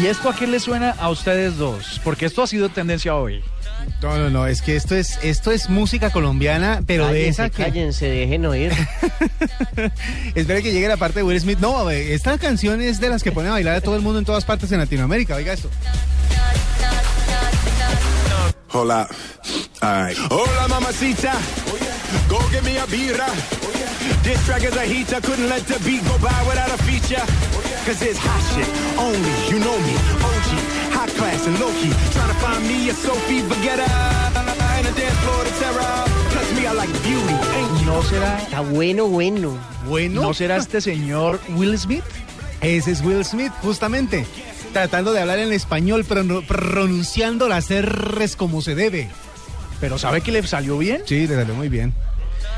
¿Y esto a qué le suena a ustedes dos? Porque esto ha sido tendencia hoy. No, no, no, es que esto es, esto es música colombiana, pero de esa que... cállense, dejen oír. Espera que llegue la parte de Will Smith. No, eh, esta canción es de las que pone a bailar a todo el mundo en todas partes en Latinoamérica. Oiga esto. Right. Hola, mamacita. Go get me a birra. This track is a heater. Couldn't let the beat go by without a feature. Cause it's hot shit. Only, you know me. OG. High class and low key. Trying to find me a Sophie Vergara. And a dance floor to terror. Plus me, I like beauty. Ain't you? ¿No será, Está bueno, bueno. Bueno, ¿no será este señor Will Smith? ese es Will Smith, justamente. Tratando de hablar en español, pero no- pronunciando las R's como se debe. Pero ¿sabe que le salió bien? Sí, le salió muy bien.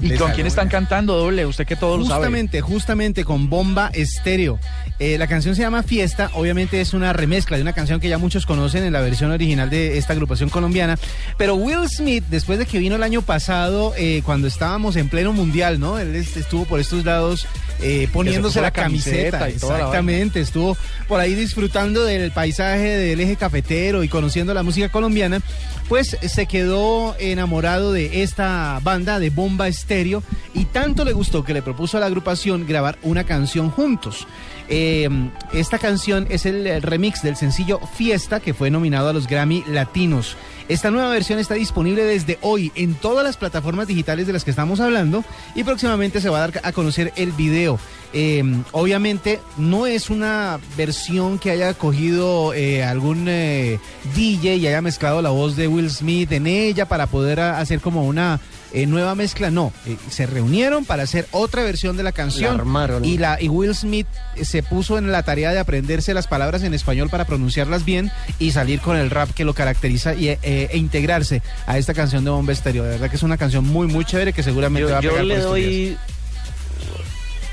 ¿Y con quién están cantando, doble? Usted que todo lo sabe. Justamente, justamente con Bomba Estéreo. Eh, la canción se llama Fiesta, obviamente es una remezcla de una canción que ya muchos conocen en la versión original de esta agrupación colombiana. Pero Will Smith, después de que vino el año pasado, eh, cuando estábamos en pleno mundial, ¿no? Él est- estuvo por estos lados eh, poniéndose la la camiseta camiseta. y toda la Exactamente, estuvo por ahí disfrutando del paisaje del eje cafetero y conociendo la música colombiana. Pues se quedó enamorado de esta banda de Bomba Estéreo y tanto le gustó que le propuso a la agrupación grabar una canción juntos. Eh, esta canción es el, remix del sencillo Fiesta que fue nominado a los Grammy Latinos. Esta nueva versión está disponible desde hoy en todas las plataformas digitales de las que estamos hablando y próximamente se va a dar a conocer el video. Eh, obviamente no es una versión que haya cogido eh, algún eh, DJ y haya mezclado la voz de Will Smith en ella para poder hacer como una eh, nueva mezcla. No, eh, se reunieron para hacer otra versión de la canción La armaron. y la y Will Smith eh, se puso en la tarea de aprenderse las palabras en español para pronunciarlas bien y salir con el rap que lo caracteriza y, eh, e integrarse a esta canción de Bomba Estéreo. De verdad que es una canción muy muy chévere que seguramente va Yo, a yo pegar le por doy.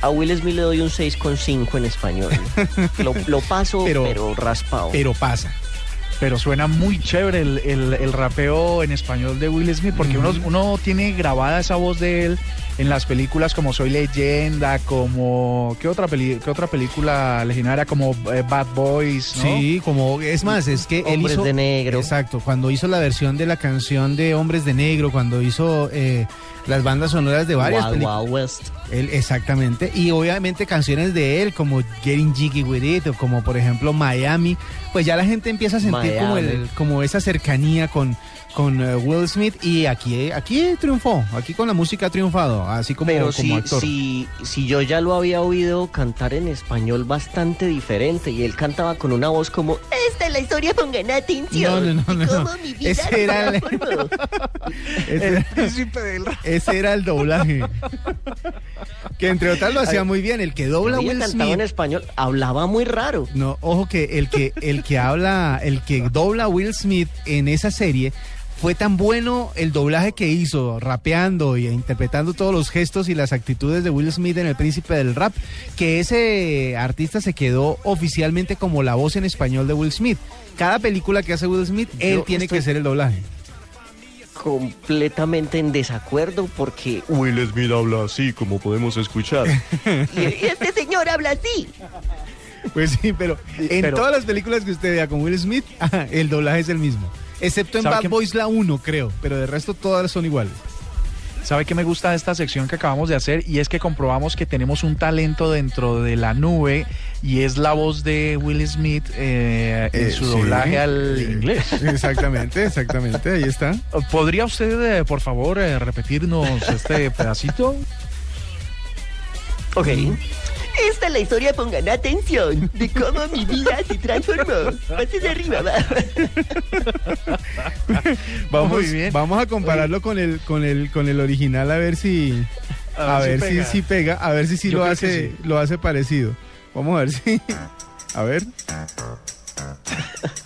A Will Smith le doy un 6,5 en español. Lo, lo paso, Pero- pero, raspado. Pero pasa. Pero suena muy chévere el, el- el rapeo en español de Will Smith, porque uno, uno tiene grabada esa voz de él en las películas como Soy Leyenda, como... ¿Qué otra, peli- qué otra película legendaria? Como eh, Bad Boys, ¿no? Sí, como es más, es que él Hombres hizo de negro. Exacto, cuando hizo la versión de la canción de Hombres de Negro, cuando hizo eh, las bandas sonoras de varias Wild películas. Wild West. Él, exactamente. Y obviamente canciones de él, como Getting Jiggy With It, o como por ejemplo Miami, pues ya la gente empieza a sentir como, el, como esa cercanía con, con eh, Will Smith. Y aquí, aquí triunfó, aquí con la música ha triunfado, así como, Pero como si, actor. si, si yo ya lo había oído cantar en español bastante diferente y él cantaba con una voz como Esta es la historia, pongan atención. No, no, no, no, cómo no. mi vida Ese era el- transformó". Ese, príncipe del rap. ese era el doblaje. que entre otras lo hacía muy bien. El que dobla Will cantado en Smith. español, hablaba muy raro. No, ojo que el que el que habla, el que dobla Will Smith en esa serie fue tan bueno el doblaje que hizo, rapeando y interpretando todos los gestos y las actitudes de Will Smith en El Príncipe del Rap, que ese artista se quedó oficialmente como la voz en español de Will Smith. Cada película que hace Will Smith, él Yo tiene que ser el doblaje. Completamente en desacuerdo porque Will Smith habla así como podemos escuchar. y este señor señor habla así. Pues sí, pero en pero- todas las películas que usted vea con Will Smith, el doblaje es el mismo. Excepto en ¿Sabe Bad? Boys la 1, creo, pero de resto todas son iguales. ¿Sabe qué me gusta de esta sección que acabamos de hacer? Y es que comprobamos que tenemos un talento dentro de la nube y es la voz de Will Smith eh, en Eh, su sí. doblaje al Eh, inglés. Exactamente, exactamente, ahí está. ¿Podría usted, eh, por favor, eh, repetirnos este pedacito? Ok. Esta es la historia, pongan atención, de cómo mi vida se transformó. Pasen de arriba, va. Vamos, Muy bien. vamos a compararlo con el, con el, con el original a ver si, a, ver, si, pega. si pega, a ver si sí Yo lo hace, sí. lo hace parecido. Vamos a ver si, a ver.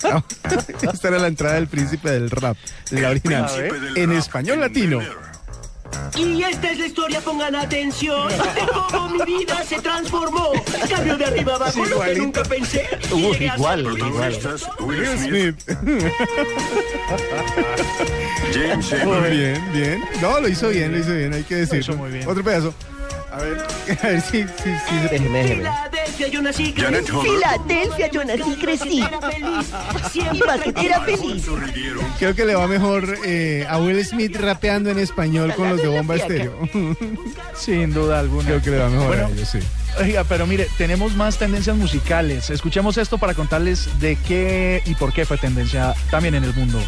Esta era la entrada del príncipe del rap, la original, en español latino. Y esta es la historia, pongan atención, de cómo mi vida se transformó. Cambio de arriba abajo, lo que nunca pensé. a igual, igual. Will Smith. James Muy bien, bien. No, lo hizo bien, lo hizo bien, hay que decirlo. hizo muy bien. Otro pedazo. A ver, a ver si, si, si se- Déjeme, déjeme. Filadelfia, yo nací, crecí. Filadelfia, yo nací y crecí. Era feliz. Creo que le va mejor eh, a Will Smith rapeando en español con los de Bomba Estéreo. Sin duda alguna. Creo que le va mejor Bueno, a ellos, sí. Oiga, pero mire, tenemos más tendencias musicales. Escuchemos esto para contarles de qué y por qué fue tendencia también en el mundo